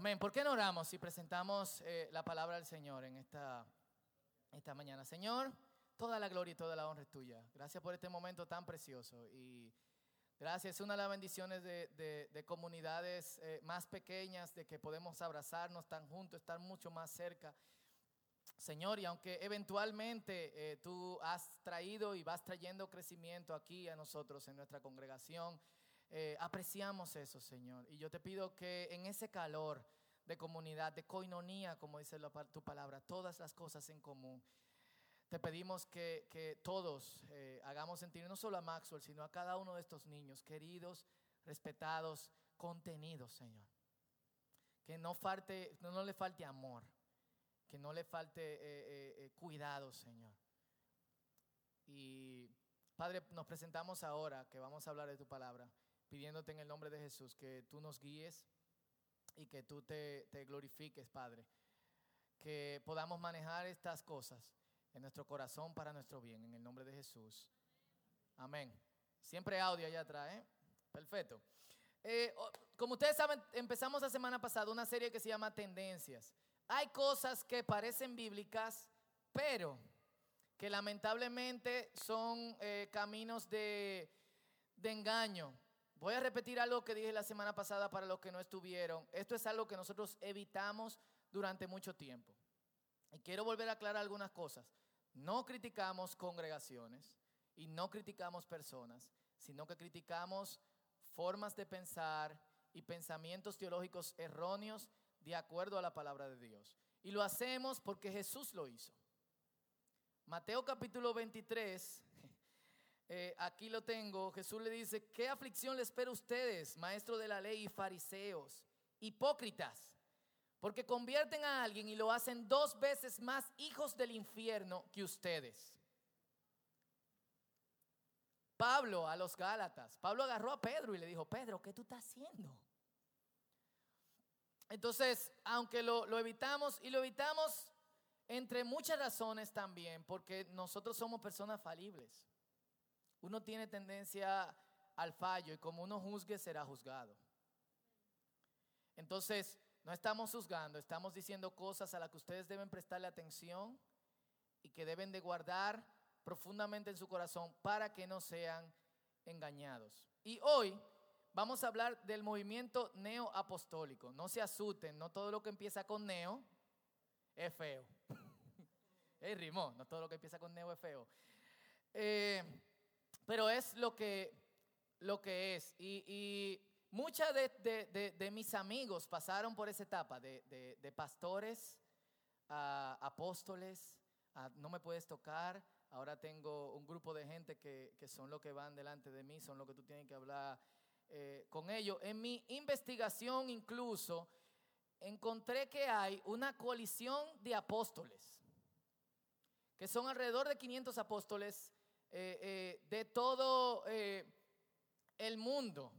Amén. ¿Por qué no oramos y presentamos eh, la palabra del Señor en esta, esta mañana? Señor, toda la gloria y toda la honra es tuya. Gracias por este momento tan precioso y gracias. Es una de las bendiciones de, comunidades eh, más pequeñas, de que podemos abrazarnos tan juntos, estar mucho más cerca. Señor, y aunque eventualmente eh, tú has traído y vas trayendo crecimiento aquí a nosotros en nuestra congregación, eh, apreciamos eso, Señor. Y yo te pido que en ese calor de comunidad, de coinonía, como dice tu palabra, todas las cosas en común, te pedimos que, todos eh, hagamos sentir no solo a Maxwell, sino a cada uno de estos niños, queridos, respetados, contenidos, Señor. Que no, falte, no, le falte amor, que no le falte eh, cuidado, Señor. Y Padre, nos presentamos ahora que vamos a hablar de tu palabra pidiéndote en el nombre de Jesús que tú nos guíes y que tú te, glorifiques, Padre. Que podamos manejar estas cosas en nuestro corazón para nuestro bien, en el nombre de Jesús. Amén. Siempre audio allá atrás, ¿eh? Perfecto. Eh, como ustedes saben, empezamos la semana pasada una serie que se llama Tendencias. Hay cosas que parecen bíblicas, pero que lamentablemente son eh, caminos de, de engaño, Voy a repetir algo que dije la semana pasada para los que no estuvieron. Esto es algo que nosotros evitamos durante mucho tiempo. Y quiero volver a aclarar algunas cosas. No criticamos congregaciones y no criticamos personas, sino que criticamos formas de pensar y pensamientos teológicos erróneos de acuerdo a la palabra de Dios. Y lo hacemos porque Jesús lo hizo. Mateo capítulo 23 eh, aquí lo tengo, Jesús le dice, ¿qué aflicción le espera a ustedes, maestro de la ley y fariseos, hipócritas? Porque convierten a alguien y lo hacen dos veces más hijos del infierno que ustedes. Pablo a los Gálatas, Pablo agarró a Pedro y le dijo, Pedro, ¿qué tú estás haciendo? Entonces, aunque lo, lo evitamos y lo evitamos entre muchas razones también, porque nosotros somos personas falibles uno tiene tendencia al fallo y como uno juzgue será juzgado. Entonces, no estamos juzgando, estamos diciendo cosas a las que ustedes deben prestarle atención y que deben de guardar profundamente en su corazón para que no sean engañados. Y hoy vamos a hablar del movimiento neoapostólico. No se asusten, no todo lo que empieza con neo es feo. es rimó, no todo lo que empieza con neo es feo. Eh, pero es lo que, lo que es. Y, y muchos de, mis amigos pasaron por esa etapa de, pastores a apóstoles, no me puedes tocar. Ahora tengo un grupo de gente que, son los que van delante de mí, son los que tú tienes que hablar eh, con ellos. En mi investigación incluso encontré que hay una coalición de apóstoles, que son alrededor de 500 apóstoles eh, eh, de todo eh, el mundo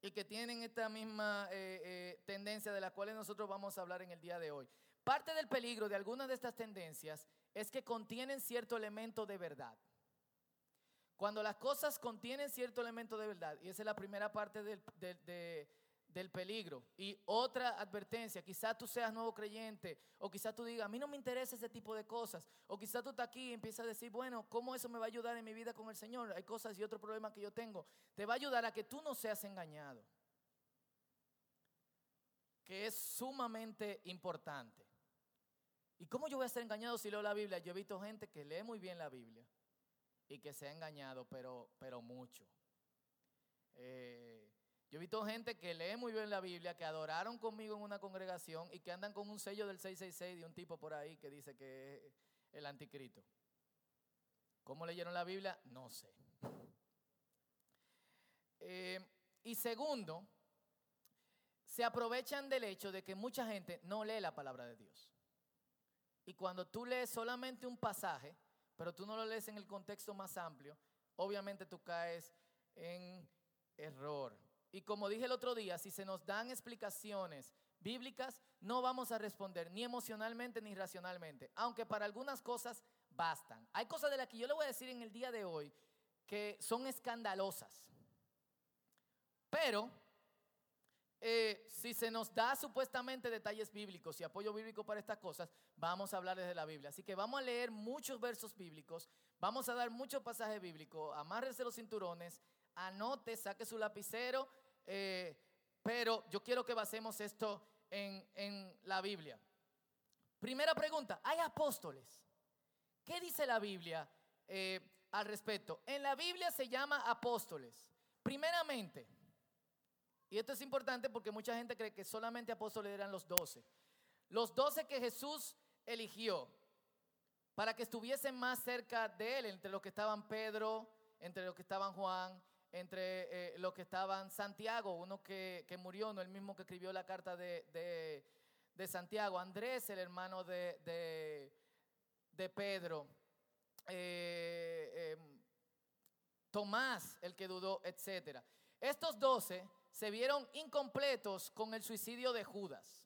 y que tienen esta misma tendencia de la cual nosotros vamos a hablar en el día de hoy. Parte del peligro de algunas de estas tendencias es que contienen cierto elemento de verdad. Cuando las cosas contienen cierto elemento de verdad, y esa es la primera parte del, de, del peligro. Y otra advertencia, quizás tú seas nuevo creyente o quizás tú digas, a mí no me interesa ese tipo de cosas. O quizás tú estás aquí y empiezas a decir, bueno, ¿cómo eso me va a ayudar en mi vida con el Señor? Hay cosas y otros problemas que yo tengo. Te va a ayudar a que tú no seas engañado. Que es sumamente importante. ¿Y cómo yo voy a ser engañado si leo la Biblia? Yo he visto gente que lee muy bien la Biblia y que se ha engañado, pero, pero mucho. Eh, yo he visto gente que lee muy bien la Biblia, que adoraron conmigo en una congregación y que andan con un sello del 666 de un tipo por ahí que dice que es el anticristo. ¿Cómo leyeron la Biblia? No sé. Eh, y segundo, se aprovechan del hecho de que mucha gente no lee la palabra de Dios. Y cuando tú lees solamente un pasaje, pero tú no lo lees en el contexto más amplio, obviamente tú caes en error. Y como dije el otro día, si se nos dan explicaciones bíblicas, no vamos a responder ni emocionalmente ni racionalmente, aunque para algunas cosas bastan. Hay cosas de las que yo le voy a decir en el día de hoy que son escandalosas. Pero eh, si se nos da supuestamente detalles bíblicos y apoyo bíblico para estas cosas, vamos a hablar desde la Biblia. Así que vamos a leer muchos versos bíblicos, vamos a dar muchos pasajes bíblicos, amárrese los cinturones, anote, saque su lapicero, eh, pero yo quiero que basemos esto en, en la Biblia. Primera pregunta, ¿hay apóstoles? ¿Qué dice la Biblia eh, al respecto? En la Biblia se llama apóstoles. Primeramente, y esto es importante porque mucha gente cree que solamente apóstoles eran los doce. Los doce que Jesús eligió para que estuviesen más cerca de él, entre los que estaban Pedro, entre los que estaban Juan, entre eh, los que estaban Santiago, uno que, murió, no el mismo que escribió la carta de, Santiago, Andrés, el hermano de, Pedro, eh, em, Tomás, el que dudó, etc. Estos doce se vieron incompletos con el suicidio de Judas.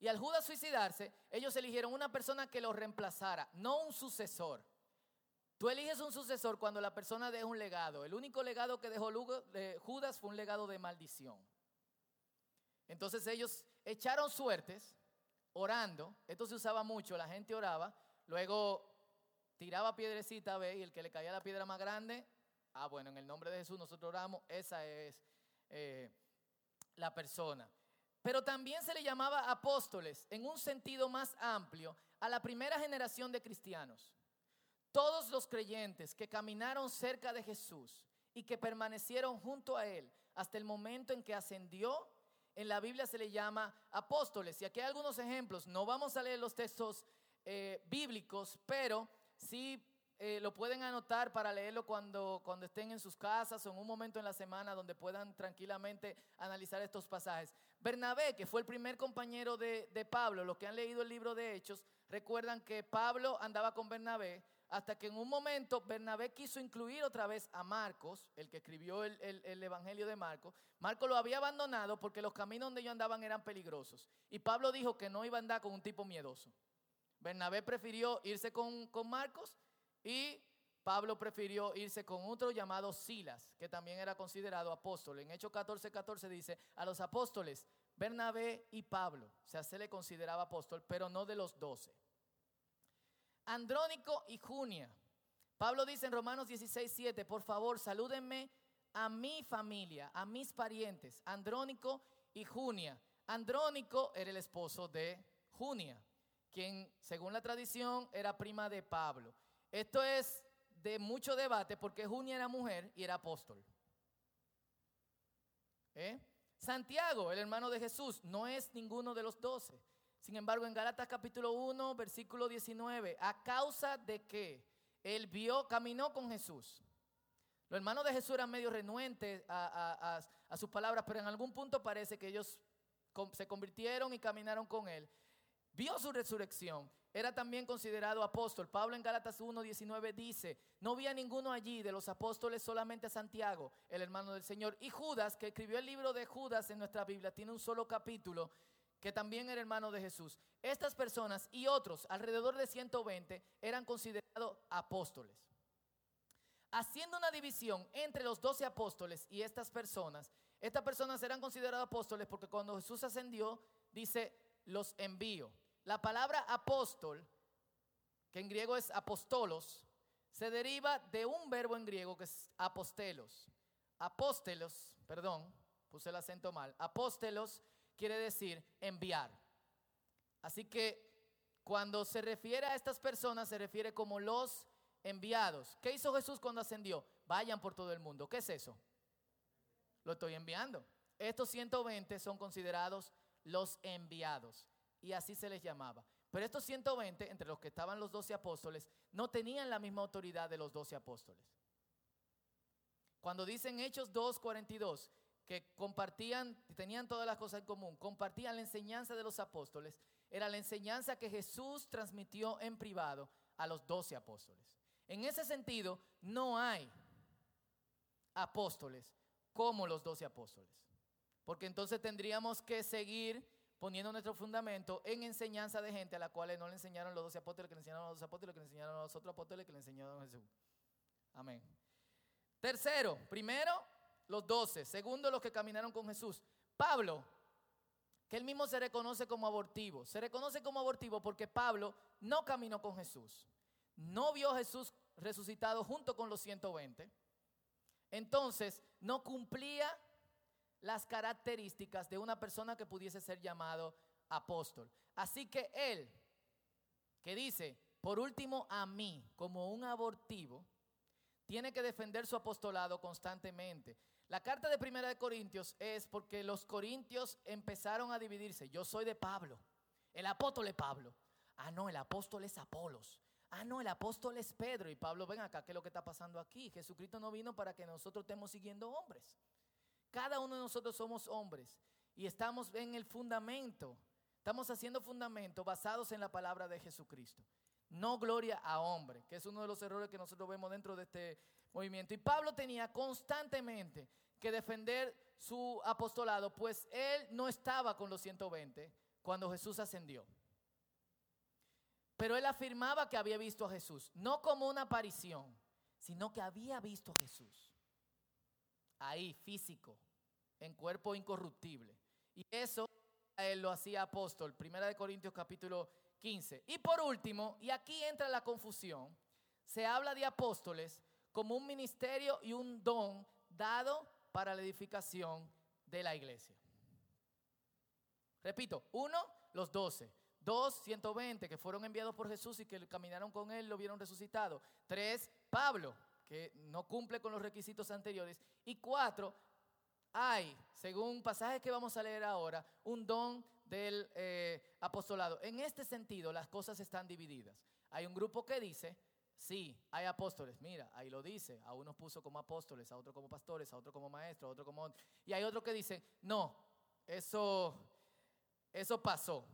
Y al Judas suicidarse, ellos eligieron una persona que lo reemplazara, no un sucesor. Tú eliges un sucesor cuando la persona deja un legado. El único legado que dejó Judas fue un legado de maldición. Entonces ellos echaron suertes orando. Esto se usaba mucho, la gente oraba. Luego tiraba piedrecita, y el que le caía la piedra más grande, ah, bueno, en el nombre de Jesús nosotros oramos, esa es eh, la persona. Pero también se le llamaba apóstoles en un sentido más amplio a la primera generación de cristianos. Todos los creyentes que caminaron cerca de Jesús y que permanecieron junto a Él hasta el momento en que ascendió, en la Biblia se le llama apóstoles. Y aquí hay algunos ejemplos. No vamos a leer los textos eh, bíblicos, pero sí eh, lo pueden anotar para leerlo cuando, cuando estén en sus casas o en un momento en la semana donde puedan tranquilamente analizar estos pasajes. Bernabé, que fue el primer compañero de, de Pablo, los que han leído el libro de Hechos, recuerdan que Pablo andaba con Bernabé hasta que en un momento Bernabé quiso incluir otra vez a Marcos, el que escribió el, el, el, Evangelio de Marcos. Marcos lo había abandonado porque los caminos donde ellos andaban eran peligrosos. Y Pablo dijo que no iba a andar con un tipo miedoso. Bernabé prefirió irse con, con Marcos y Pablo prefirió irse con otro llamado Silas, que también era considerado apóstol. En Hechos 14, 14 dice, a los apóstoles, Bernabé y Pablo, o sea, se le consideraba apóstol, pero no de los doce. Andrónico y Junia. Pablo dice en Romanos 16, 7, por favor, salúdenme a mi familia, a mis parientes, Andrónico y Junia. Andrónico era el esposo de Junia, quien según la tradición era prima de Pablo. Esto es de mucho debate porque Junia era mujer y era apóstol. ¿Eh? Santiago, el hermano de Jesús, no es ninguno de los doce. Sin embargo, en Gálatas capítulo 1, versículo 19, a causa de que él vio, caminó con Jesús. Los hermanos de Jesús eran medio renuentes a, sus palabras, pero en algún punto parece que ellos se convirtieron y caminaron con él. Vio su resurrección era también considerado apóstol. Pablo en Gálatas 1:19 dice, no vi a ninguno allí de los apóstoles, solamente a Santiago, el hermano del Señor. Y Judas, que escribió el libro de Judas en nuestra Biblia, tiene un solo capítulo, que también era hermano de Jesús. Estas personas y otros, alrededor de 120, eran considerados apóstoles. Haciendo una división entre los doce apóstoles y estas personas, estas personas eran consideradas apóstoles porque cuando Jesús ascendió, dice, los envío. La palabra apóstol, que en griego es apostolos, se deriva de un verbo en griego que es apostelos. Apóstelos, perdón, puse el acento mal. Apóstelos quiere decir enviar. Así que cuando se refiere a estas personas, se refiere como los enviados. ¿Qué hizo Jesús cuando ascendió? Vayan por todo el mundo. ¿Qué es eso? Lo estoy enviando. Estos 120 son considerados los enviados y así se les llamaba. Pero estos 120, entre los que estaban los 12 apóstoles, no tenían la misma autoridad de los 12 apóstoles. Cuando dicen Hechos 2.42, que compartían, tenían todas las cosas en común, compartían la enseñanza de los apóstoles, era la enseñanza que Jesús transmitió en privado a los 12 apóstoles. En ese sentido, no hay apóstoles como los 12 apóstoles. Porque entonces tendríamos que seguir poniendo nuestro fundamento en enseñanza de gente a la cual no le enseñaron los doce apóstoles, que le enseñaron a los apóstoles, que le enseñaron a los otros apóstoles, que le enseñaron a Jesús. Amén. Tercero, primero, los doce. Segundo, los que caminaron con Jesús. Pablo, que él mismo se reconoce como abortivo. Se reconoce como abortivo porque Pablo no caminó con Jesús. No vio a Jesús resucitado junto con los 120. Entonces, no cumplía las características de una persona que pudiese ser llamado apóstol. Así que él, que dice, por último, a mí, como un abortivo, tiene que defender su apostolado constantemente. La carta de Primera de Corintios es porque los corintios empezaron a dividirse. Yo soy de Pablo, el apóstol es Pablo. Ah, no, el apóstol es Apolos. Ah, no, el apóstol es Pedro. Y Pablo, ven acá, ¿qué es lo que está pasando aquí? Jesucristo no vino para que nosotros estemos siguiendo hombres. Cada uno de nosotros somos hombres y estamos en el fundamento. Estamos haciendo fundamento basados en la palabra de Jesucristo. No gloria a hombre, que es uno de los errores que nosotros vemos dentro de este movimiento. Y Pablo tenía constantemente que defender su apostolado, pues él no estaba con los 120 cuando Jesús ascendió. Pero él afirmaba que había visto a Jesús, no como una aparición, sino que había visto a Jesús. Ahí, físico, en cuerpo incorruptible. Y eso él lo hacía apóstol, Primera de Corintios capítulo 15. Y por último, y aquí entra la confusión, se habla de apóstoles como un ministerio y un don dado para la edificación de la iglesia. Repito, uno, los doce. Dos, 120 que fueron enviados por Jesús y que caminaron con él, lo vieron resucitado. Tres, Pablo, que no cumple con los requisitos anteriores. Y cuatro, hay, según pasajes que vamos a leer ahora, un don del eh, apostolado. En este sentido, las cosas están divididas. Hay un grupo que dice, sí, hay apóstoles, mira, ahí lo dice, a unos puso como apóstoles, a otros como pastores, a otros como maestros, a otros como... Y hay otros que dicen, no, eso, eso pasó.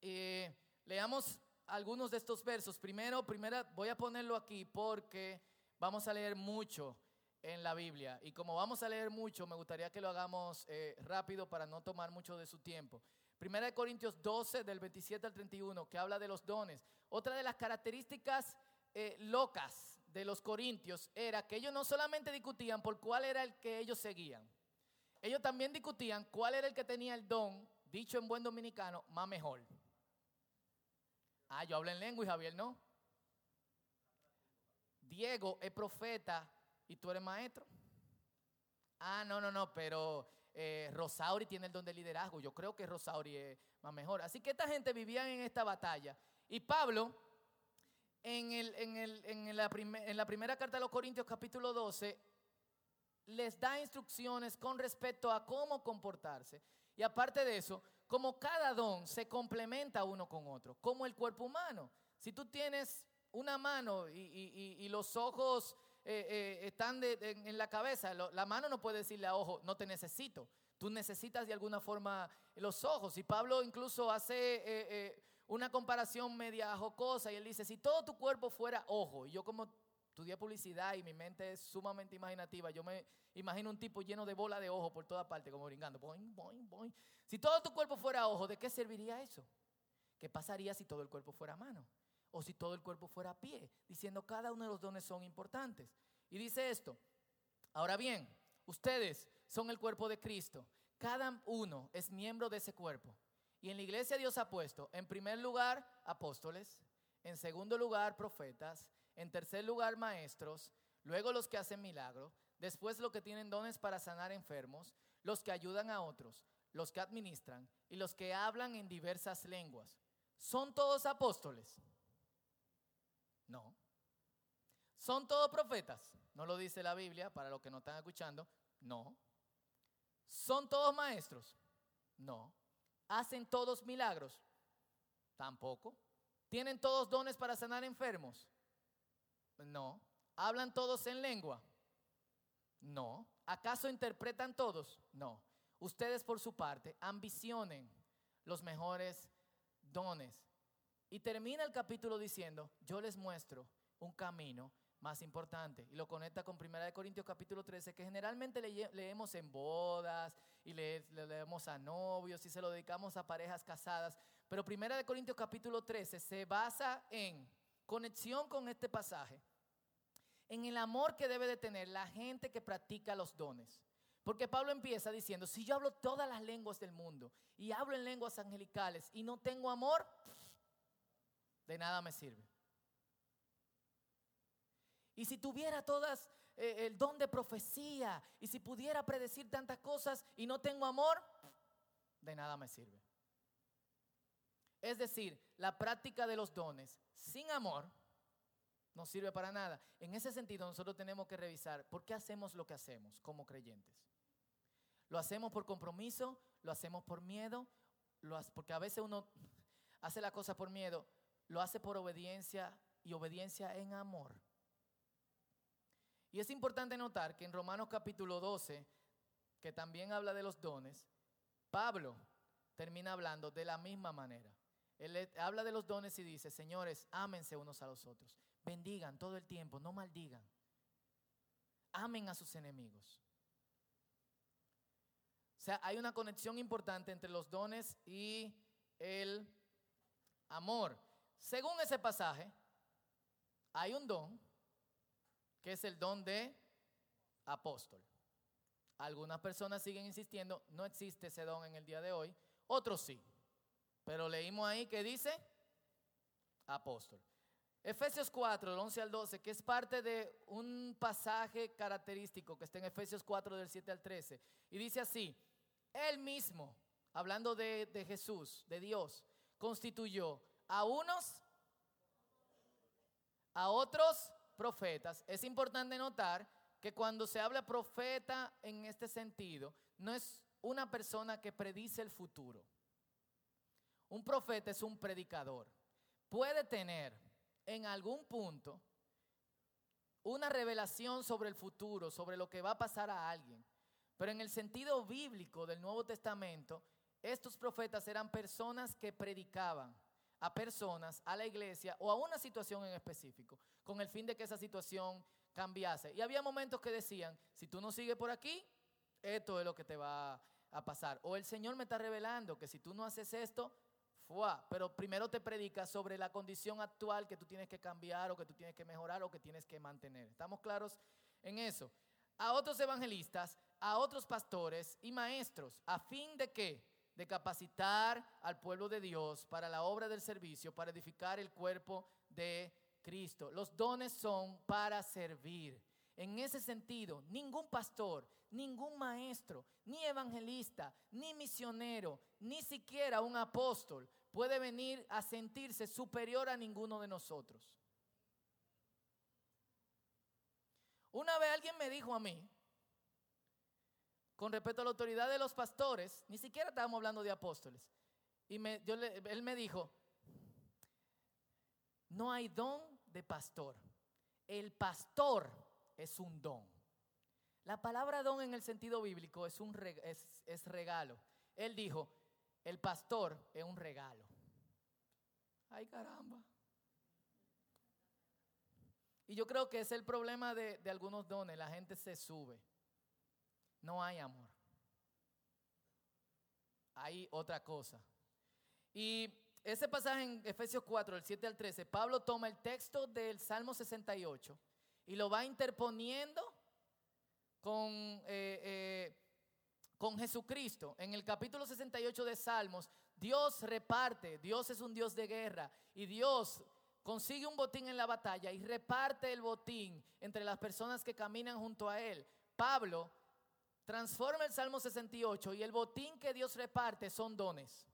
leamos algunos de estos versos. Primero, primera, voy a ponerlo aquí porque vamos a leer mucho en la Biblia. Y como vamos a leer mucho, me gustaría que lo hagamos eh, rápido para no tomar mucho de su tiempo. Primera de Corintios 12, del 27 al 31, que habla de los dones. Otra de las características eh, locas de los corintios era que ellos no solamente discutían por cuál era el que ellos seguían, ellos también discutían cuál era el que tenía el don, dicho en buen dominicano, más mejor. Ah, yo hablo en lengua y Javier no. Diego es profeta ¿Y tú eres maestro? Ah, no, no, no, pero eh, Rosauri tiene el don de liderazgo. Yo creo que Rosauri es más mejor. Así que esta gente vivía en esta batalla. Y Pablo, en, en, la, en la primera carta de los Corintios capítulo 12, les da instrucciones con respecto a cómo comportarse. Y aparte de eso, como cada don se complementa uno con otro, como el cuerpo humano. Si tú tienes una mano y los ojos eh, eh, están en la cabeza. La mano no puede decirle a ojo, no te necesito. Tú necesitas de alguna forma los ojos. Y Pablo incluso hace eh, una comparación media jocosa y él dice, si todo tu cuerpo fuera ojo, y yo como estudié publicidad y mi mente es sumamente imaginativa, yo me imagino un tipo lleno de bola de ojo por toda parte, como brincando. Boing, boing, boing. Si todo tu cuerpo fuera ojo, ¿de qué serviría eso? ¿Qué pasaría si todo el cuerpo fuera mano? O si todo el cuerpo fuera a pie, diciendo cada uno de los dones son importantes. Y dice esto, ahora bien, ustedes son el cuerpo de Cristo, cada uno es miembro de ese cuerpo. Y en la iglesia Dios ha puesto, en primer lugar, apóstoles, en segundo lugar, profetas, en tercer lugar, maestros, luego los que hacen milagros, después los que tienen dones para sanar enfermos, los que ayudan a otros, los que administran y los que hablan en diversas lenguas. ¿Son todos apóstoles? No. ¿Son todos profetas? No lo dice la Biblia, para los que no están escuchando. No. ¿Son todos maestros? No. ¿Hacen todos milagros? Tampoco. ¿Tienen todos dones para sanar enfermos? No. ¿Hablan todos en lengua? No. ¿Acaso interpretan todos? No. Ustedes por su parte ambicionen los mejores dones y termina el capítulo diciendo, yo les muestro un camino más importante. Y lo conecta con 1 Corintios capítulo 13, que generalmente leemos en bodas y leemos a novios y se lo dedicamos a parejas casadas. Pero 1 Corintios capítulo 13 se basa en conexión con este pasaje, en el amor que debe de tener la gente que practica los dones. Porque Pablo empieza diciendo, si yo hablo todas las lenguas del mundo y hablo en lenguas angelicales y no tengo amor, de nada me sirve. Y si tuviera todas eh, el don de profecía y si pudiera predecir tantas cosas y no tengo amor, de nada me sirve. Es decir, la práctica de los dones sin amor no sirve para nada. En ese sentido, nosotros tenemos que revisar por qué hacemos lo que hacemos como creyentes. ¿Lo hacemos por compromiso? ¿Lo hacemos por miedo? ¿Lo porque a veces uno hace la cosa por miedo, lo hace por obediencia y obediencia en amor. Y es importante notar que en Romanos capítulo 12, que también habla de los dones, Pablo termina hablando de la misma manera. Él habla de los dones y dice, señores, ámense unos a los otros, bendigan todo el tiempo, no maldigan, amen a sus enemigos. O sea, hay una conexión importante entre los dones y el amor. Según ese pasaje, hay un don que es el don de apóstol. Algunas personas siguen insistiendo, no existe ese don en el día de hoy, otros sí. Pero leímos ahí que dice apóstol. Efesios 4, del 11 al 12, que es parte de un pasaje característico que está en Efesios 4, del 7 al 13. Y dice así, él mismo, hablando de, de Jesús, de Dios, constituyó a unos, a otros profetas. Es importante notar que cuando se habla profeta en este sentido, no es una persona que predice el futuro. Un profeta es un predicador. Puede tener en algún punto una revelación sobre el futuro, sobre lo que va a pasar a alguien. Pero en el sentido bíblico del Nuevo Testamento, estos profetas eran personas que predicaban a personas, a la iglesia o a una situación en específico, con el fin de que esa situación cambiase. Y había momentos que decían, si tú no sigues por aquí, esto es lo que te va a pasar. O el Señor me está revelando que si tú no haces esto, fuá, pero primero te predica sobre la condición actual que tú tienes que cambiar o que tú tienes que mejorar o que tienes que mantener. ¿Estamos claros en eso? A otros evangelistas, a otros pastores y maestros, a fin de que de capacitar al pueblo de Dios para la obra del servicio, para edificar el cuerpo de Cristo. Los dones son para servir. En ese sentido, ningún pastor, ningún maestro, ni evangelista, ni misionero, ni siquiera un apóstol puede venir a sentirse superior a ninguno de nosotros. Una vez alguien me dijo a mí, con respecto a la autoridad de los pastores, ni siquiera estábamos hablando de apóstoles. Y él me dijo, no hay don de pastor. El pastor es un don. La palabra don en el sentido bíblico es, un, es regalo. Él dijo, el pastor es un regalo. Ay caramba. Y yo creo que es el problema de, de algunos dones. La gente se sube no hay amor. Hay otra cosa. Y ese pasaje en Efesios 4, del 7 al 13, Pablo toma el texto del Salmo 68 y lo va interponiendo con, eh, eh, con Jesucristo. En el capítulo 68 de Salmos, Dios reparte, Dios es un Dios de guerra y Dios consigue un botín en la batalla y reparte el botín entre las personas que caminan junto a Él. Pablo transforma el Salmo 68 y el botín que Dios reparte son dones.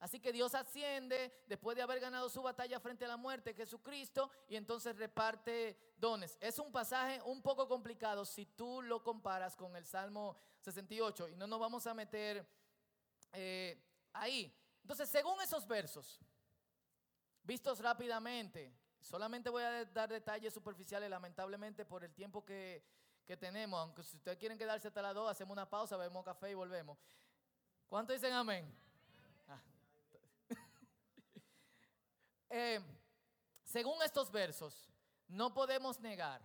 Así que Dios asciende después de haber ganado su batalla frente a la muerte, Jesucristo, y entonces reparte dones. Es un pasaje un poco complicado si tú lo comparas con el Salmo 68 y no nos vamos a meter eh, ahí. Entonces, según esos versos, vistos rápidamente, solamente voy a dar detalles superficiales, lamentablemente por el tiempo que, que tenemos, aunque si ustedes quieren quedarse hasta las 2, hacemos una pausa, bebemos café y volvemos. ¿Cuántos dicen amén? Ah. Eh, según estos versos, no podemos negar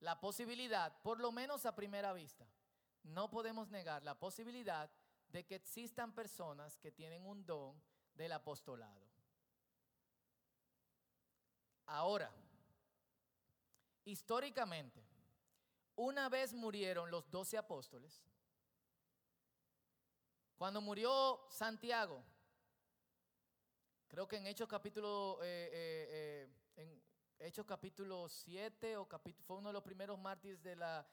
la posibilidad, por lo menos a primera vista, no podemos negar la posibilidad de que existan personas que tienen un don del apostolado. Ahora, históricamente, una vez murieron los doce apóstoles, cuando murió Santiago, creo que en Hechos capítulo, eh, eh, eh, en Hechos capítulo 7 o fue uno de los primeros mártires de la,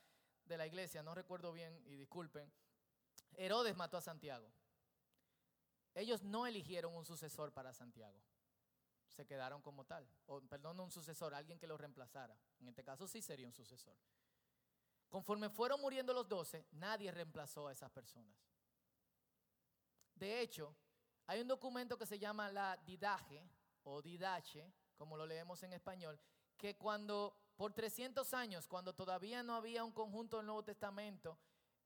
de la iglesia, no recuerdo bien y disculpen, Herodes mató a Santiago. Ellos no eligieron un sucesor para Santiago, se quedaron como tal, perdón, un sucesor, alguien que lo reemplazara. En este caso sí sería un sucesor. Conforme fueron muriendo los doce, nadie reemplazó a esas personas. De hecho, hay un documento que se llama la Didaje o Didache, como lo leemos en español, que cuando por 300 años, cuando todavía no había un conjunto del Nuevo Testamento,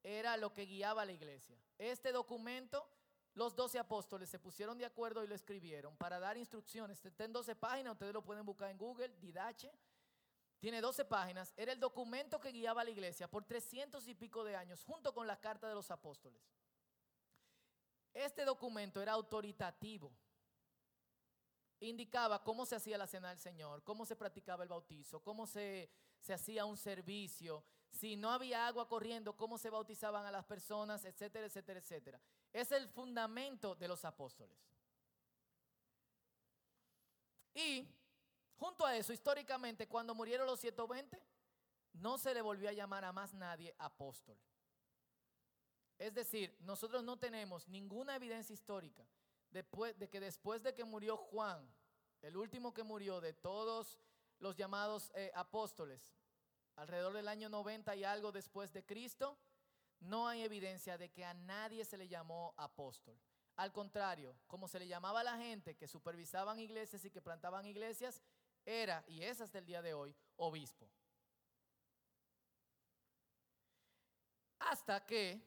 era lo que guiaba a la iglesia. Este documento, los doce apóstoles se pusieron de acuerdo y lo escribieron para dar instrucciones. Está en 12 páginas, ustedes lo pueden buscar en Google, Didache. Tiene 12 páginas. Era el documento que guiaba a la iglesia por 300 y pico de años, junto con la carta de los apóstoles. Este documento era autoritativo. Indicaba cómo se hacía la cena del Señor, cómo se practicaba el bautizo, cómo se, se hacía un servicio, si no había agua corriendo, cómo se bautizaban a las personas, etcétera, etcétera, etcétera. Es el fundamento de los apóstoles. Y junto a eso, históricamente, cuando murieron los 120, no se le volvió a llamar a más nadie apóstol. Es decir, nosotros no tenemos ninguna evidencia histórica de que después de que murió Juan, el último que murió de todos los llamados eh, apóstoles, alrededor del año 90 y algo después de Cristo, no hay evidencia de que a nadie se le llamó apóstol. Al contrario, como se le llamaba a la gente que supervisaban iglesias y que plantaban iglesias, era, y es hasta el día de hoy, obispo. Hasta que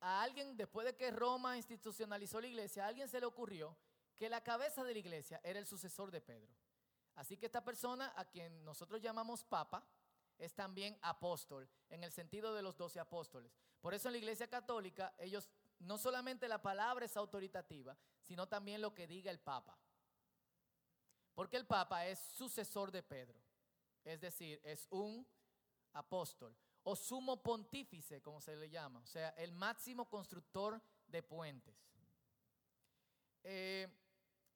a alguien, después de que Roma institucionalizó la iglesia, a alguien se le ocurrió que la cabeza de la iglesia era el sucesor de Pedro. Así que esta persona, a quien nosotros llamamos papa, es también apóstol, en el sentido de los doce apóstoles. Por eso en la iglesia católica, ellos, no solamente la palabra es autoritativa, sino también lo que diga el papa. Porque el papa es sucesor de Pedro, es decir, es un apóstol o sumo pontífice, como se le llama, o sea, el máximo constructor de puentes. Eh,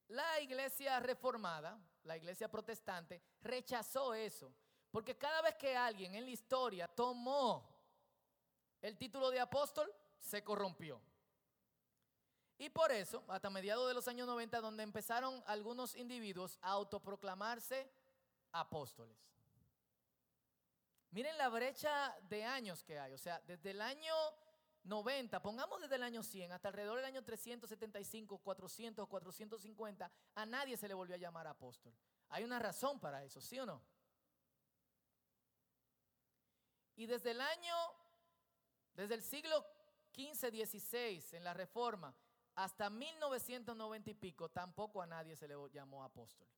la iglesia reformada, la iglesia protestante, rechazó eso, porque cada vez que alguien en la historia tomó el título de apóstol, se corrompió. Y por eso, hasta mediados de los años 90, donde empezaron algunos individuos a autoproclamarse apóstoles. Miren la brecha de años que hay. O sea, desde el año 90, pongamos desde el año 100 hasta alrededor del año 375, 400, 450, a nadie se le volvió a llamar apóstol. Hay una razón para eso, ¿sí o no? Y desde el año, desde el siglo 15, 16, en la Reforma, hasta 1990 y pico, tampoco a nadie se le llamó apóstol.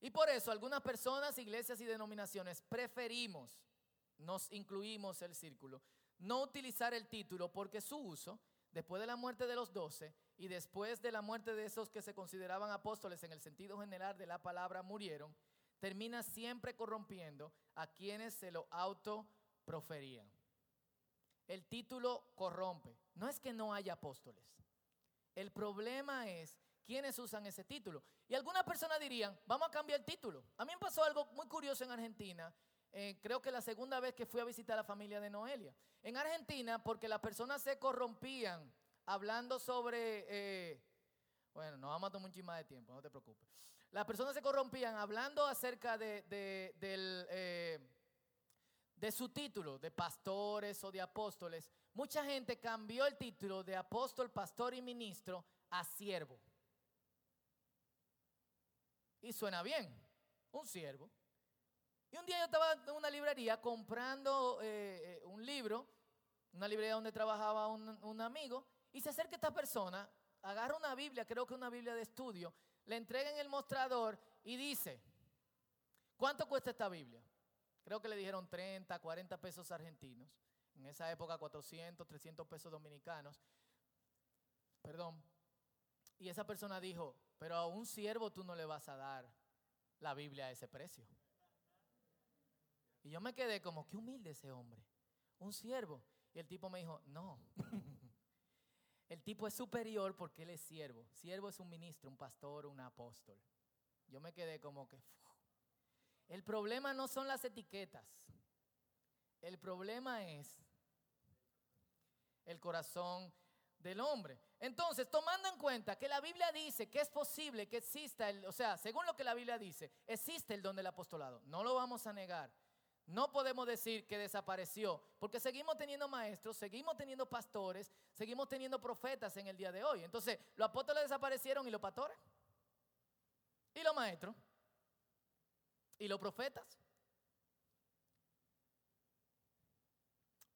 Y por eso algunas personas, iglesias y denominaciones preferimos, nos incluimos el círculo, no utilizar el título porque su uso, después de la muerte de los doce y después de la muerte de esos que se consideraban apóstoles en el sentido general de la palabra murieron, termina siempre corrompiendo a quienes se lo autoproferían. El título corrompe. No es que no haya apóstoles. El problema es quienes usan ese título. Y algunas personas dirían, vamos a cambiar el título. A mí me pasó algo muy curioso en Argentina. Eh, creo que la segunda vez que fui a visitar a la familia de Noelia. En Argentina, porque las personas se corrompían hablando sobre... Eh, bueno, no vamos a tomar un chisme de tiempo, no te preocupes. Las personas se corrompían hablando acerca de, del, eh, de su título, de pastores o de apóstoles. Mucha gente cambió el título de apóstol, pastor y ministro a siervo. Y suena bien, un siervo. Y un día yo estaba en una librería comprando eh, eh, un libro, una librería donde trabajaba un, amigo, y se acerca esta persona, agarra una Biblia, creo que una Biblia de estudio, le entrega en el mostrador y dice, ¿cuánto cuesta esta Biblia? Creo que le dijeron 30, 40 pesos argentinos. En esa época 400, 300 pesos dominicanos. Perdón. Y esa persona dijo, pero a un siervo tú no le vas a dar la Biblia a ese precio. Y yo me quedé como, qué humilde ese hombre, un siervo. Y el tipo me dijo, no. el tipo es superior porque él es siervo. Siervo es un ministro, un pastor, un apóstol. Yo me quedé como que... El problema no son las etiquetas. El problema es el corazón del hombre. Entonces, tomando en cuenta que la Biblia dice que es posible que exista, el, o sea, según lo que la Biblia dice, existe el don del apostolado. No lo vamos a negar. No podemos decir que desapareció, porque seguimos teniendo maestros, seguimos teniendo pastores, seguimos teniendo profetas en el día de hoy. Entonces, los apóstoles desaparecieron y los pastores, y los maestros, y los profetas.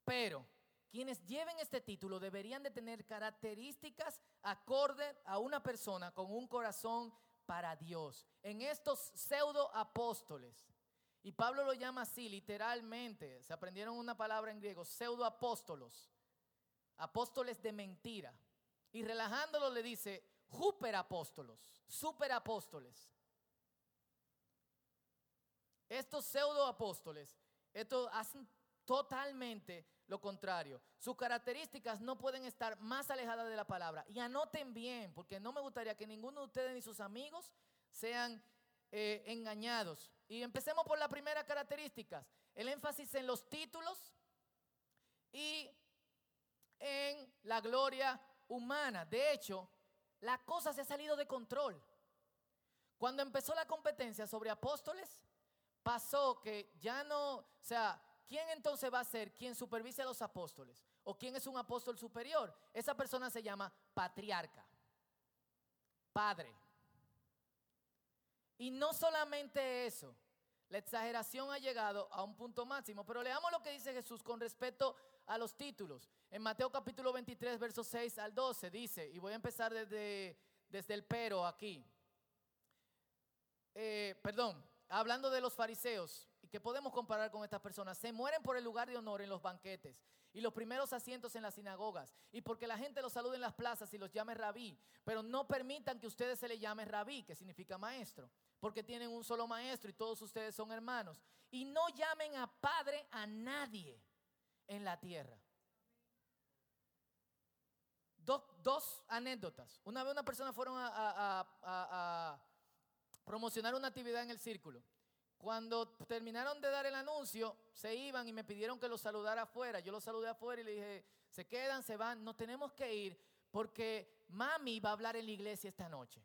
Pero quienes lleven este título deberían de tener características acorde a una persona con un corazón para Dios. En estos pseudo apóstoles, y Pablo lo llama así literalmente, se aprendieron una palabra en griego, pseudo apóstolos, apóstoles de mentira. Y relajándolo le dice, super apóstolos, super apóstoles. Estos pseudo apóstoles, hacen totalmente lo contrario. Sus características no pueden estar más alejadas de la palabra. Y anoten bien, porque no me gustaría que ninguno de ustedes ni sus amigos sean eh, engañados. Y empecemos por la primera característica, el énfasis en los títulos y en la gloria humana. De hecho, la cosa se ha salido de control. Cuando empezó la competencia sobre apóstoles, pasó que ya no, o sea, ¿quién entonces va a ser quien supervise a los apóstoles? ¿O quién es un apóstol superior? Esa persona se llama patriarca, padre. Y no solamente eso, la exageración ha llegado a un punto máximo, pero leamos lo que dice Jesús con respecto a los títulos. En Mateo capítulo 23, versos 6 al 12 dice, y voy a empezar desde, desde el pero aquí. Eh, perdón, hablando de los fariseos, y que podemos comparar con estas personas, se mueren por el lugar de honor en los banquetes y los primeros asientos en las sinagogas, y porque la gente los salude en las plazas y los llame rabí, pero no permitan que ustedes se le llame rabí, que significa maestro, porque tienen un solo maestro y todos ustedes son hermanos, y no llamen a padre a nadie en la tierra. dos anécdotas. Una vez una persona fueron a promocionar una actividad en el círculo. Cuando terminaron de dar el anuncio, se iban y me pidieron que los saludara afuera. Yo los saludé afuera y le dije, se quedan, se van, no tenemos que ir porque mami va a hablar en la iglesia esta noche.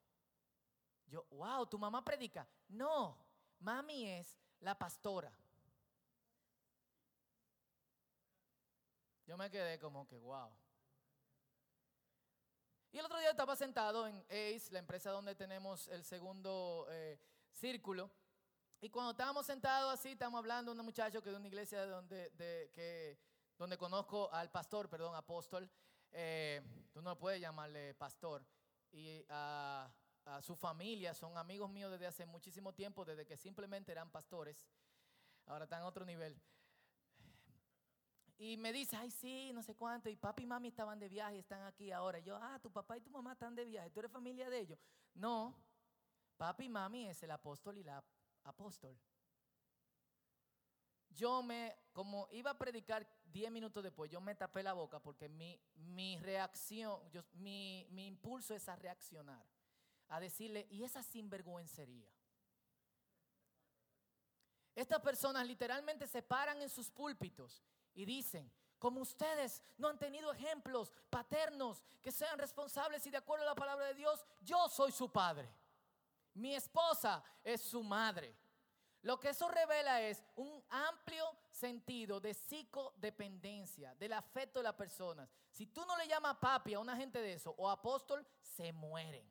Yo, wow, ¿tu mamá predica? No, mami es la pastora. Yo me quedé como que, wow. Y el otro día estaba sentado en ACE, la empresa donde tenemos el segundo eh, círculo. Y cuando estábamos sentados así, estamos hablando de un muchacho que de una iglesia donde, que, donde conozco al pastor, perdón, apóstol. Eh, tú no puedes llamarle pastor. Y a, a su familia son amigos míos desde hace muchísimo tiempo, desde que simplemente eran pastores. Ahora están a otro nivel. Y me dice, ay, sí, no sé cuánto. Y papi y mami estaban de viaje y están aquí ahora. yo, ah, tu papá y tu mamá están de viaje. ¿Tú eres familia de ellos? No. Papi y mami es el apóstol y la apóstol. Yo me, como iba a predicar 10 minutos después, yo me tapé la boca porque mi, mi reacción, yo, mi, mi impulso es a reaccionar, a decirle, y esa sinvergüencería. Estas personas literalmente se paran en sus púlpitos y dicen, como ustedes no han tenido ejemplos paternos que sean responsables y de acuerdo a la palabra de Dios, yo soy su padre. Mi esposa es su madre. Lo que eso revela es un amplio sentido de psicodependencia, del afecto de las personas. Si tú no le llamas papi a una gente de eso o apóstol, se mueren.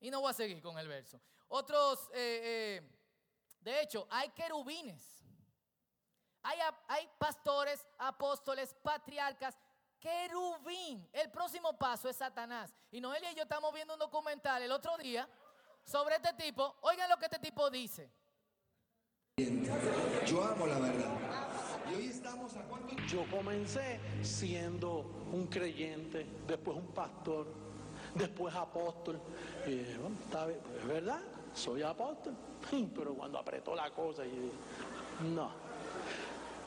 Y no voy a seguir con el verso. Otros, eh, eh, de hecho, hay querubines hay, pastores, apóstoles, patriarcas, querubín. El próximo paso es Satanás. Y Noelia y yo estamos viendo un documental el otro día sobre este tipo. Oigan lo que este tipo dice. Yo amo la verdad. Y hoy estamos a cuánto. Yo comencé siendo un creyente, después un pastor, después apóstol. Y bueno, ¿es verdad? soy apóstol. Pero cuando apretó la cosa, dije, no,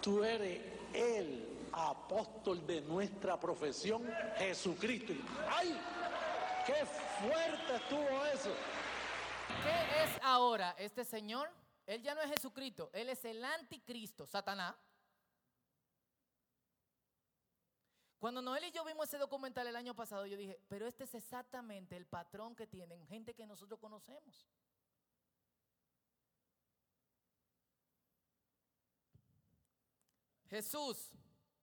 tú eres el apóstol de nuestra profesión, Jesucristo. ¡Ay! ¡Qué fuerte estuvo eso! ¿Qué es ahora este señor? Él ya no es Jesucristo, él es el anticristo, Satanás. Cuando Noel y yo vimos ese documental el año pasado, yo dije, pero este es exactamente el patrón que tienen gente que nosotros conocemos. Jesús,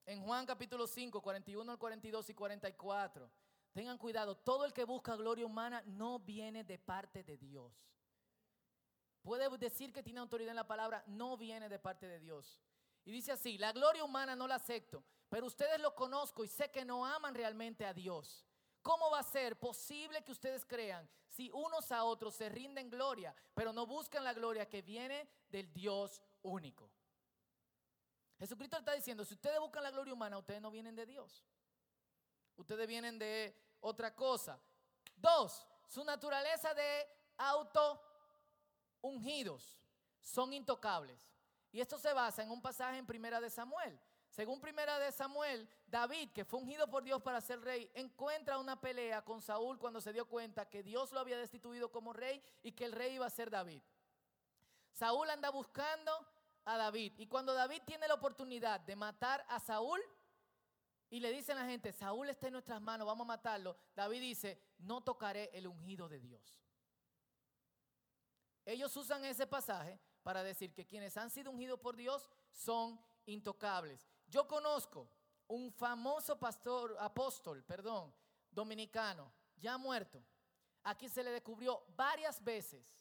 en Juan capítulo 5, 41 al 42 y 44, tengan cuidado, todo el que busca gloria humana no viene de parte de Dios. Puede decir que tiene autoridad en la palabra, no viene de parte de Dios. Y dice así, la gloria humana no la acepto, pero ustedes lo conozco y sé que no aman realmente a Dios. ¿Cómo va a ser posible que ustedes crean si unos a otros se rinden gloria, pero no buscan la gloria que viene del Dios único? Jesucristo está diciendo, si ustedes buscan la gloria humana, ustedes no vienen de Dios. Ustedes vienen de otra cosa. Dos, su naturaleza de auto ungidos son intocables. Y esto se basa en un pasaje en Primera de Samuel. Según Primera de Samuel, David, que fue ungido por Dios para ser rey, encuentra una pelea con Saúl cuando se dio cuenta que Dios lo había destituido como rey y que el rey iba a ser David. Saúl anda buscando a David. Y cuando David tiene la oportunidad de matar a Saúl, y le dicen a la gente, Saúl está en nuestras manos, vamos a matarlo, David dice, no tocaré el ungido de Dios. Ellos usan ese pasaje para decir que quienes han sido ungidos por Dios son intocables. Yo conozco un famoso pastor, apóstol, perdón, dominicano, ya muerto, a quien se le descubrió varias veces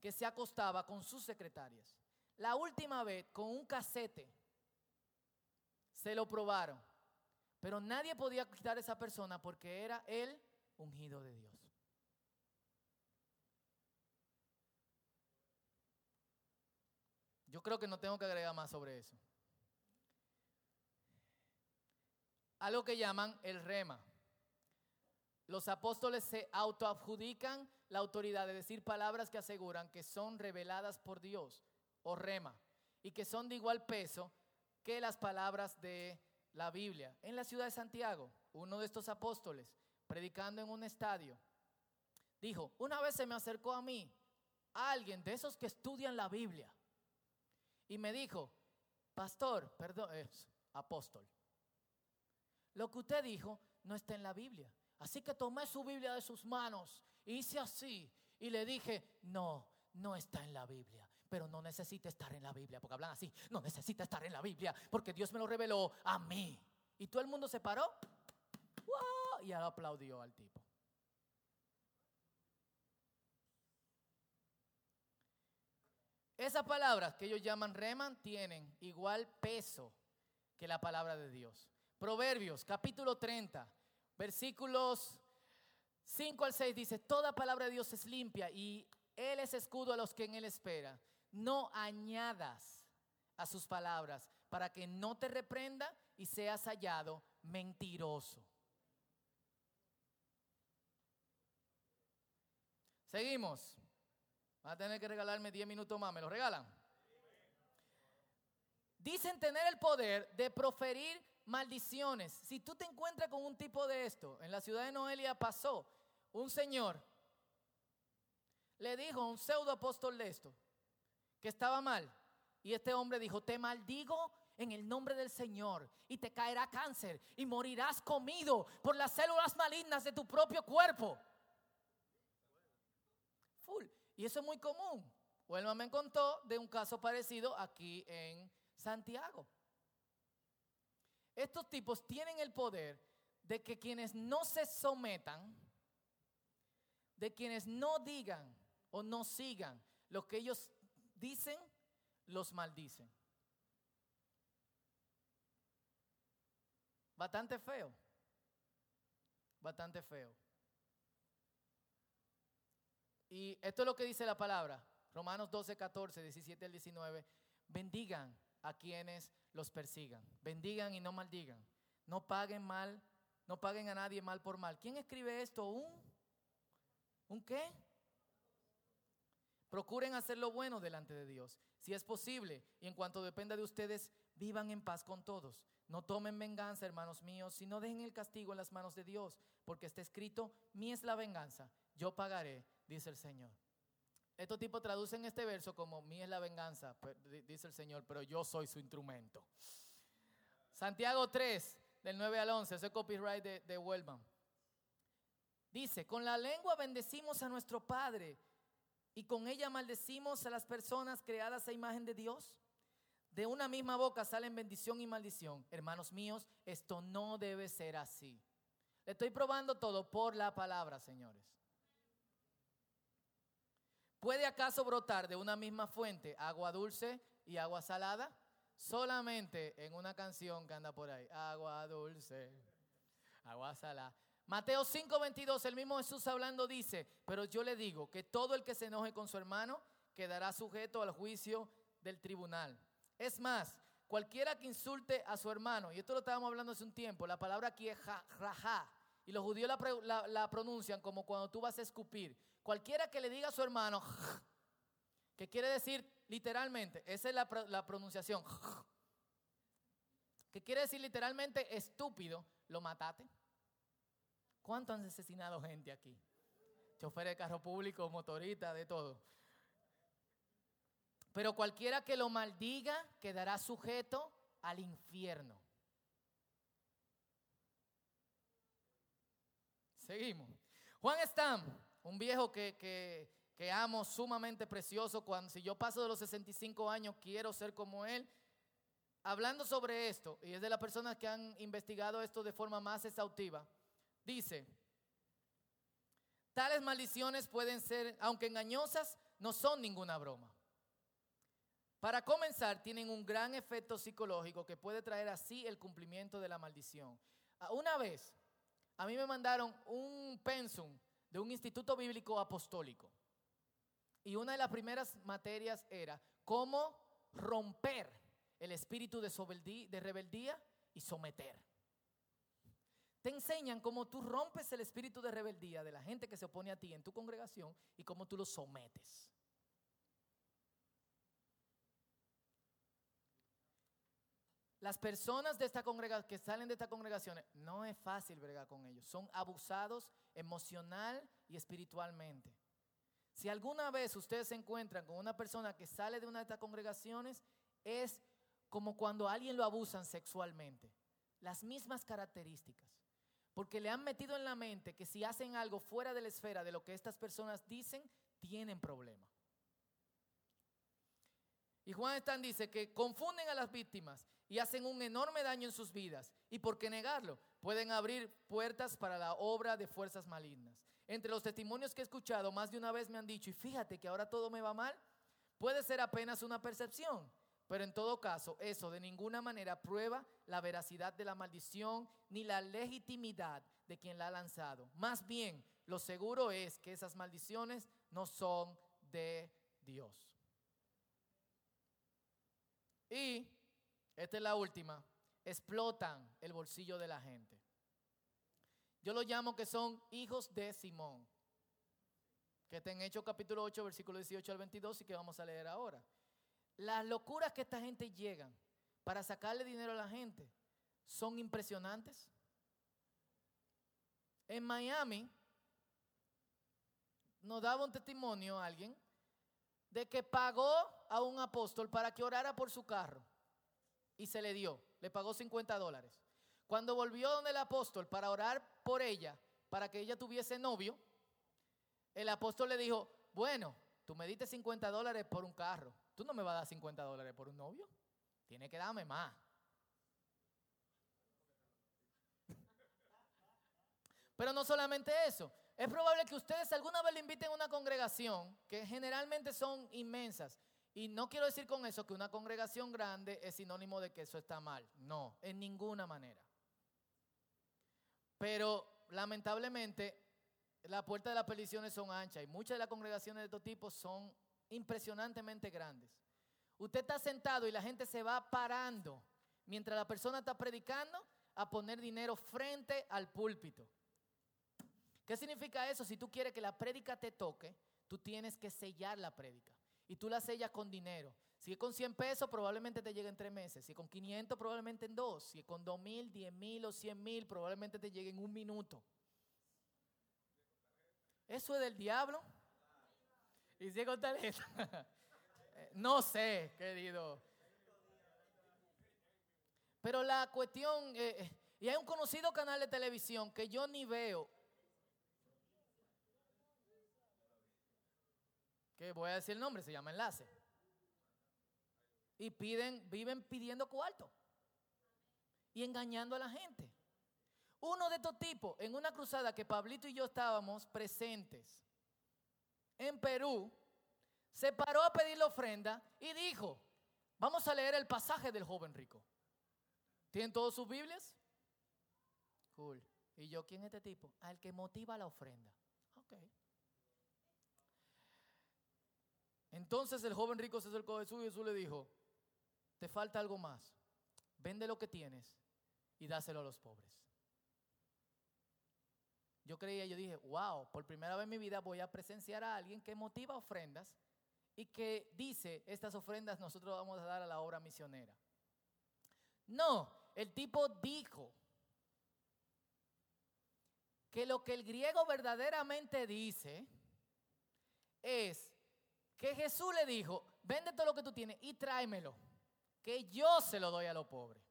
que se acostaba con sus secretarias. La última vez con un casete se lo probaron, pero nadie podía quitar a esa persona porque era el ungido de Dios. Yo creo que no tengo que agregar más sobre eso. Algo que llaman el rema. Los apóstoles se autoadjudican la autoridad de decir palabras que aseguran que son reveladas por Dios o rema y que son de igual peso que las palabras de la Biblia. En la ciudad de Santiago, uno de estos apóstoles, predicando en un estadio, dijo, una vez se me acercó a mí alguien de esos que estudian la Biblia y me dijo, pastor, perdón, es apóstol, lo que usted dijo no está en la Biblia. Así que tomé su Biblia de sus manos, hice así y le dije, no, no está en la Biblia pero no necesita estar en la Biblia, porque hablan así, no necesita estar en la Biblia, porque Dios me lo reveló a mí. Y todo el mundo se paró y aplaudió al tipo. Esas palabras que ellos llaman reman tienen igual peso que la palabra de Dios. Proverbios capítulo 30, versículos 5 al 6 dice, toda palabra de Dios es limpia y Él es escudo a los que en Él esperan no añadas a sus palabras para que no te reprenda y seas hallado mentiroso. Seguimos. Va a tener que regalarme 10 minutos más. ¿Me lo regalan? Dicen tener el poder de proferir maldiciones. Si tú te encuentras con un tipo de esto, en la ciudad de Noelia pasó, un señor le dijo a un pseudo apóstol de esto, que estaba mal. Y este hombre dijo, te maldigo en el nombre del Señor y te caerá cáncer y morirás comido por las células malignas de tu propio cuerpo. Full. Y eso es muy común. Huelma me contó de un caso parecido aquí en Santiago. Estos tipos tienen el poder de que quienes no se sometan, de quienes no digan o no sigan lo que ellos dicen, los maldicen. Bastante feo. Bastante feo. Y esto es lo que dice la palabra. Romanos 12, 14, 17 al 19. Bendigan a quienes los persigan. Bendigan y no maldigan. No paguen mal, no paguen a nadie mal por mal. ¿Quién escribe esto? ¿Un? ¿Un qué? Procuren hacer lo bueno delante de Dios, si es posible, y en cuanto dependa de ustedes, vivan en paz con todos. No tomen venganza, hermanos míos, sino dejen el castigo en las manos de Dios, porque está escrito, mi es la venganza, yo pagaré, dice el Señor. Estos tipos traducen este verso como, mi es la venganza, dice el Señor, pero yo soy su instrumento. Santiago 3, del 9 al 11, ese copyright de, de Wellman. Dice, con la lengua bendecimos a nuestro Padre y con ella maldecimos a las personas creadas a imagen de Dios. De una misma boca salen bendición y maldición. Hermanos míos, esto no debe ser así. estoy probando todo por la palabra, señores. ¿Puede acaso brotar de una misma fuente agua dulce y agua salada? Solamente en una canción que anda por ahí. Agua dulce, agua salada. Mateo 5:22, el mismo Jesús hablando dice, pero yo le digo que todo el que se enoje con su hermano quedará sujeto al juicio del tribunal. Es más, cualquiera que insulte a su hermano, y esto lo estábamos hablando hace un tiempo, la palabra aquí es raja, y los judíos la, pronuncian como cuando tú vas a escupir. Cualquiera que le diga a su hermano, que quiere decir literalmente, esa es la, la pronunciación, que quiere decir literalmente estúpido, lo matate. ¿Cuánto han asesinado gente aquí? Chofer de carro público, motorista, de todo. Pero cualquiera que lo maldiga quedará sujeto al infierno. Seguimos. Juan Stam, un viejo que, que, amo, sumamente precioso. Cuando, si yo paso de los 65 años, quiero ser como él. Hablando sobre esto, y es de las personas que han investigado esto de forma más exhaustiva. Dice, tales maldiciones pueden ser, aunque engañosas, no son ninguna broma. Para comenzar, tienen un gran efecto psicológico que puede traer así el cumplimiento de la maldición. Ah, una vez, a mí me mandaron un pensum de un instituto bíblico apostólico. Y una de las primeras materias era cómo romper el espíritu de rebeldía y someter. Te enseñan cómo tú rompes el espíritu de rebeldía de la gente que se opone a ti en tu congregación y cómo tú lo sometes. Las personas de esta congregación que salen de esta congregación no es fácil bregar con ellos. Son abusados emocional y espiritualmente. Si alguna vez ustedes se encuentran con una persona que sale de una de estas congregaciones, es como cuando a alguien lo abusan sexualmente. Las mismas características. Porque le han metido en la mente que si hacen algo fuera de la esfera de lo que estas personas dicen, tienen problema. Y Juan Están dice que confunden a las víctimas y hacen un enorme daño en sus vidas. ¿Y por qué negarlo? Pueden abrir puertas para la obra de fuerzas malignas. Entre los testimonios que he escuchado, más de una vez me han dicho, y fíjate que ahora todo me va mal, puede ser apenas una percepción. Pero en todo caso, eso de ninguna manera prueba la veracidad de la maldición ni la legitimidad de quien la ha lanzado. Más bien, lo seguro es que esas maldiciones no son de Dios. Y, esta es la última, explotan el bolsillo de la gente. Yo lo llamo que son hijos de Simón, que está en Hechos capítulo 8, versículo 18 al 22 y que vamos a leer ahora. Las locuras que esta gente llegan para sacarle dinero a la gente son impresionantes. En Miami nos daba un testimonio a alguien de que pagó a un apóstol para que orara por su carro y se le dio, le pagó 50 dólares. Cuando volvió donde el apóstol para orar por ella, para que ella tuviese novio, el apóstol le dijo, bueno, tú me diste 50 dólares por un carro, Tú no me vas a dar 50 dólares por un novio. Tiene que darme más. Pero no solamente eso. Es probable que ustedes alguna vez le inviten a una congregación, que generalmente son inmensas. Y no quiero decir con eso que una congregación grande es sinónimo de que eso está mal. No, en ninguna manera. Pero lamentablemente las puertas de las perdiciones son anchas y muchas de las congregaciones de estos tipos son impresionantemente grandes. Usted está sentado y la gente se va parando mientras la persona está predicando a poner dinero frente al púlpito. ¿Qué significa eso? Si tú quieres que la prédica te toque, tú tienes que sellar la prédica. Y tú la sellas con dinero. Si es con 100 pesos, probablemente te llegue en tres meses. Si es con 500, probablemente en dos. Si es con 2 mil, 10 mil o 100 mil, probablemente te llegue en un minuto. ¿Eso es del diablo? ¿Y si con tarjeta? Eh, no sé, querido. Pero la cuestión, eh, eh, y hay un conocido canal de televisión que yo ni veo, que voy a decir el nombre, se llama Enlace. Y piden, viven pidiendo cuarto y engañando a la gente. Uno de estos tipos, en una cruzada que Pablito y yo estábamos presentes en Perú, se paró a pedir la ofrenda y dijo, vamos a leer el pasaje del joven rico. ¿Tienen todos sus Biblias? Cool. ¿Y yo quién es este tipo? Al que motiva la ofrenda. Ok. Entonces el joven rico se acercó a Jesús y Jesús le dijo, te falta algo más. Vende lo que tienes y dáselo a los pobres. Yo creía, yo dije, wow, por primera vez en mi vida voy a presenciar a alguien que motiva ofrendas y que dice, estas ofrendas nosotros vamos a dar a la obra misionera. No, el tipo dijo que lo que el griego verdaderamente dice es que Jesús le dijo, vende todo lo que tú tienes y tráemelo, que yo se lo doy a los pobres.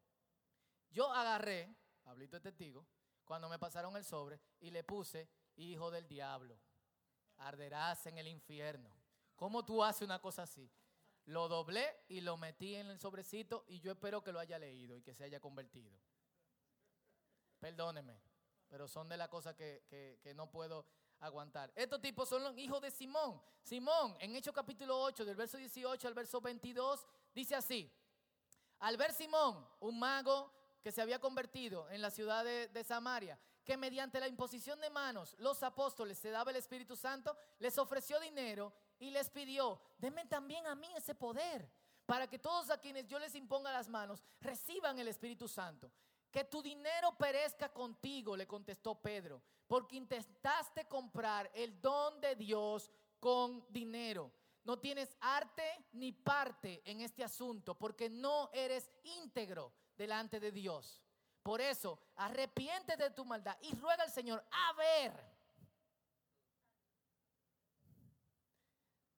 Yo agarré, Pablito es testigo, cuando me pasaron el sobre y le puse, hijo del diablo, arderás en el infierno. ¿Cómo tú haces una cosa así? Lo doblé y lo metí en el sobrecito y yo espero que lo haya leído y que se haya convertido. Perdóneme, pero son de las cosas que, que, no puedo aguantar. Estos tipos son los hijos de Simón. Simón, en Hechos capítulo 8, del verso 18 al verso 22, dice así. Al ver Simón, un mago que se había convertido en la ciudad de, Samaria, que mediante la imposición de manos los apóstoles se daba el Espíritu Santo, les ofreció dinero y les pidió, denme también a mí ese poder, para que todos a quienes yo les imponga las manos reciban el Espíritu Santo. Que tu dinero perezca contigo, le contestó Pedro, porque intentaste comprar el don de Dios con dinero. No tienes arte ni parte en este asunto, porque no eres íntegro delante de Dios. Por eso, arrepiéntete de tu maldad y ruega al Señor a ver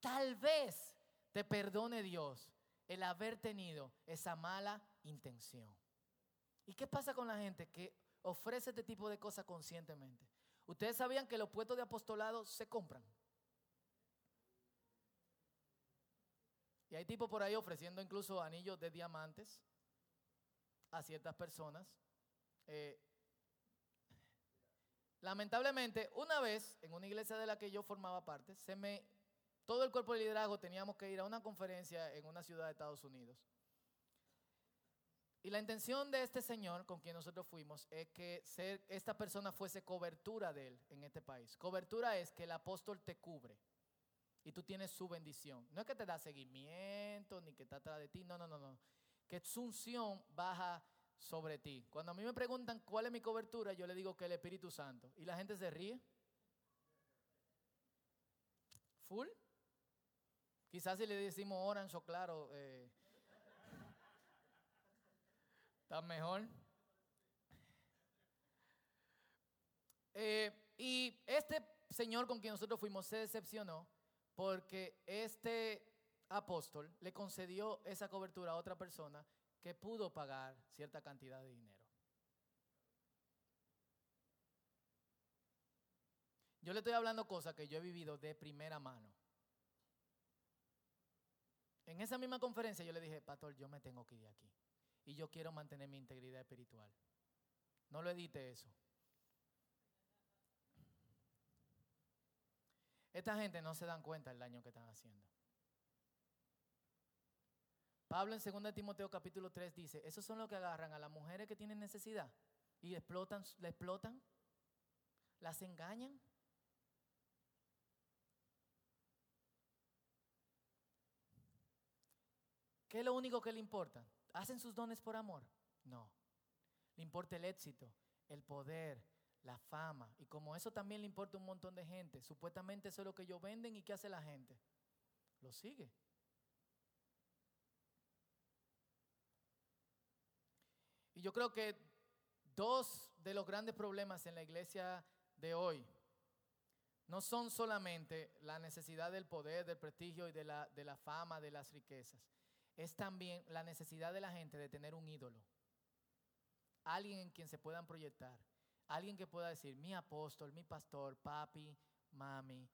Tal vez te perdone Dios el haber tenido esa mala intención. ¿Y qué pasa con la gente que ofrece este tipo de cosas conscientemente? Ustedes sabían que los puestos de apostolado se compran. Y hay tipos por ahí ofreciendo incluso anillos de diamantes a ciertas personas. Eh, lamentablemente, una vez en una iglesia de la que yo formaba parte, se me todo el cuerpo de liderazgo teníamos que ir a una conferencia en una ciudad de Estados Unidos. Y la intención de este señor con quien nosotros fuimos es que esta persona fuese cobertura de él en este país. Cobertura es que el apóstol te cubre y tú tienes su bendición. No es que te da seguimiento ni que está atrás de ti, no, no, no, no. Que su unción baja sobre ti. Cuando a mí me preguntan cuál es mi cobertura, yo le digo que el Espíritu Santo. Y la gente se ríe. Full. Quizás si le decimos orange o claro, eh, está mejor. Eh, y este señor con quien nosotros fuimos se decepcionó porque este apóstol le concedió esa cobertura a otra persona que pudo pagar cierta cantidad de dinero. Yo le estoy hablando cosas que yo he vivido de primera mano. En esa misma conferencia yo le dije, pastor, yo me tengo que ir aquí. Y yo quiero mantener mi integridad espiritual. No lo edite eso. Esta gente no se dan cuenta del daño que están haciendo. Pablo en 2 Timoteo capítulo 3 dice, esos son los que agarran a las mujeres que tienen necesidad y explotan, la explotan, las engañan ¿Qué es lo único que le importa? ¿Hacen sus dones por amor? No. Le importa el éxito, el poder, la fama. Y como eso también le importa a un montón de gente, supuestamente eso es lo que ellos venden y ¿qué hace la gente? Lo sigue. Yo creo que dos de los grandes problemas en la iglesia de hoy no son solamente la necesidad del poder, del prestigio y de la, de la fama, de las riquezas. Es también la necesidad de la gente de tener un ídolo. Alguien en quien se puedan proyectar. Alguien que pueda decir, mi apóstol, mi pastor, papi, mami,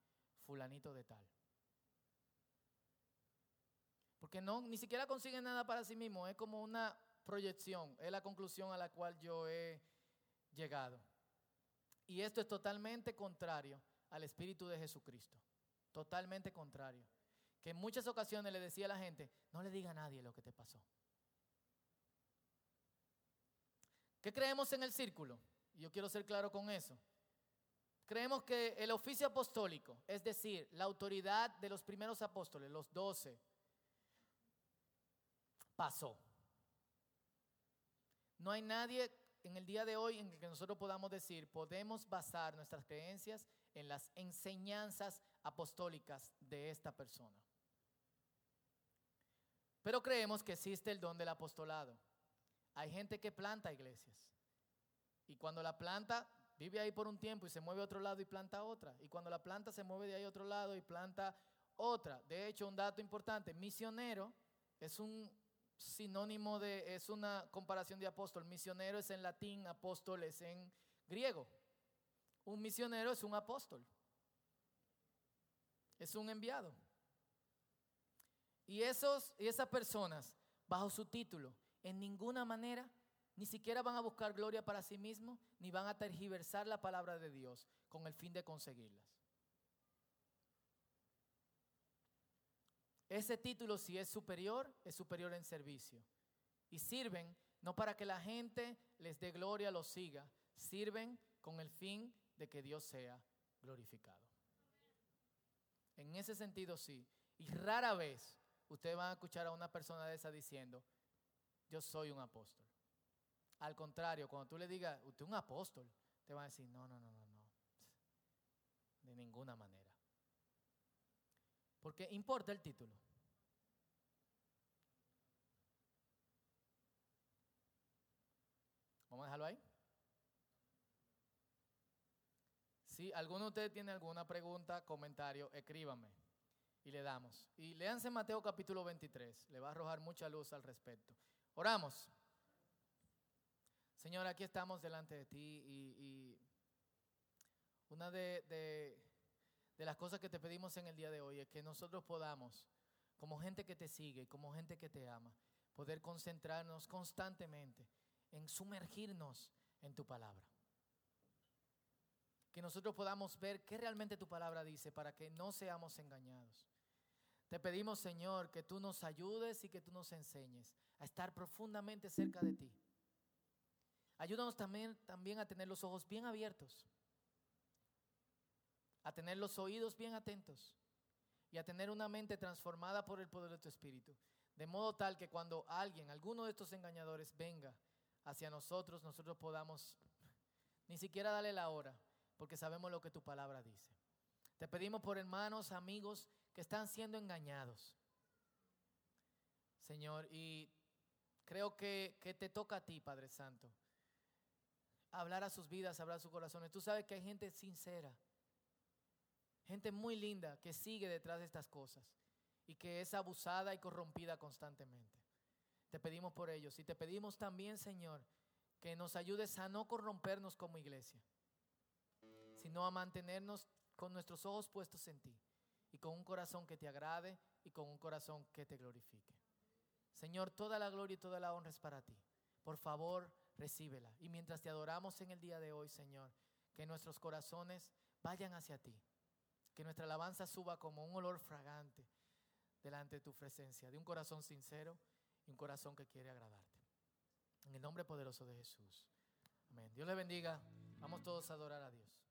fulanito de tal. Porque no, ni siquiera consiguen nada para sí mismo, es como una proyección, es la conclusión a la cual yo he llegado. Y esto es totalmente contrario al Espíritu de Jesucristo, totalmente contrario. Que en muchas ocasiones le decía a la gente, no le diga a nadie lo que te pasó. ¿Qué creemos en el círculo? Yo quiero ser claro con eso. Creemos que el oficio apostólico, es decir, la autoridad de los primeros apóstoles, los doce, pasó. No hay nadie en el día de hoy en que nosotros podamos decir, podemos basar nuestras creencias en las enseñanzas apostólicas de esta persona. Pero creemos que existe el don del apostolado. Hay gente que planta iglesias. Y cuando la planta, vive ahí por un tiempo y se mueve a otro lado y planta otra. Y cuando la planta se mueve de ahí a otro lado y planta otra. De hecho, un dato importante, misionero es un sinónimo de, es una comparación de apóstol. Misionero es en latín, apóstol es en griego. Un misionero es un apóstol. Es un enviado. Y, esos, y esas personas, bajo su título, en ninguna manera, ni siquiera van a buscar gloria para sí mismos, ni van a tergiversar la palabra de Dios con el fin de conseguirlas. Ese título, si es superior, es superior en servicio. Y sirven no para que la gente les dé gloria, los siga, sirven con el fin de que Dios sea glorificado. En ese sentido, sí. Y rara vez ustedes van a escuchar a una persona de esa diciendo, yo soy un apóstol. Al contrario, cuando tú le digas, usted es un apóstol, te van a decir, no, no, no, no, no. De ninguna manera. Porque importa el título. Vamos a dejarlo ahí. Si alguno de ustedes tiene alguna pregunta, comentario, escríbame y le damos. Y léanse Mateo capítulo 23, le va a arrojar mucha luz al respecto. Oramos. Señor, aquí estamos delante de ti y, una de, de las cosas que te pedimos en el día de hoy es que nosotros podamos, como gente que te sigue, como gente que te ama, poder concentrarnos constantemente en sumergirnos en tu palabra. Que nosotros podamos ver qué realmente tu palabra dice para que no seamos engañados. Te pedimos, Señor, que tú nos ayudes y que tú nos enseñes a estar profundamente cerca de ti. Ayúdanos también, también a tener los ojos bien abiertos a tener los oídos bien atentos y a tener una mente transformada por el poder de tu Espíritu. De modo tal que cuando alguien, alguno de estos engañadores venga hacia nosotros, nosotros podamos ni siquiera darle la hora, porque sabemos lo que tu palabra dice. Te pedimos por hermanos, amigos que están siendo engañados. Señor, y creo que, que te toca a ti, Padre Santo, hablar a sus vidas, hablar a sus corazones. Tú sabes que hay gente sincera Gente muy linda que sigue detrás de estas cosas y que es abusada y corrompida constantemente. Te pedimos por ellos y te pedimos también, Señor, que nos ayudes a no corrompernos como iglesia, sino a mantenernos con nuestros ojos puestos en ti y con un corazón que te agrade y con un corazón que te glorifique. Señor, toda la gloria y toda la honra es para ti. Por favor, recíbela. Y mientras te adoramos en el día de hoy, Señor, que nuestros corazones vayan hacia ti que nuestra alabanza suba como un olor fragante delante de tu presencia, de un corazón sincero y un corazón que quiere agradarte. En el nombre poderoso de Jesús. Amén. Dios le bendiga. Vamos todos a adorar a Dios.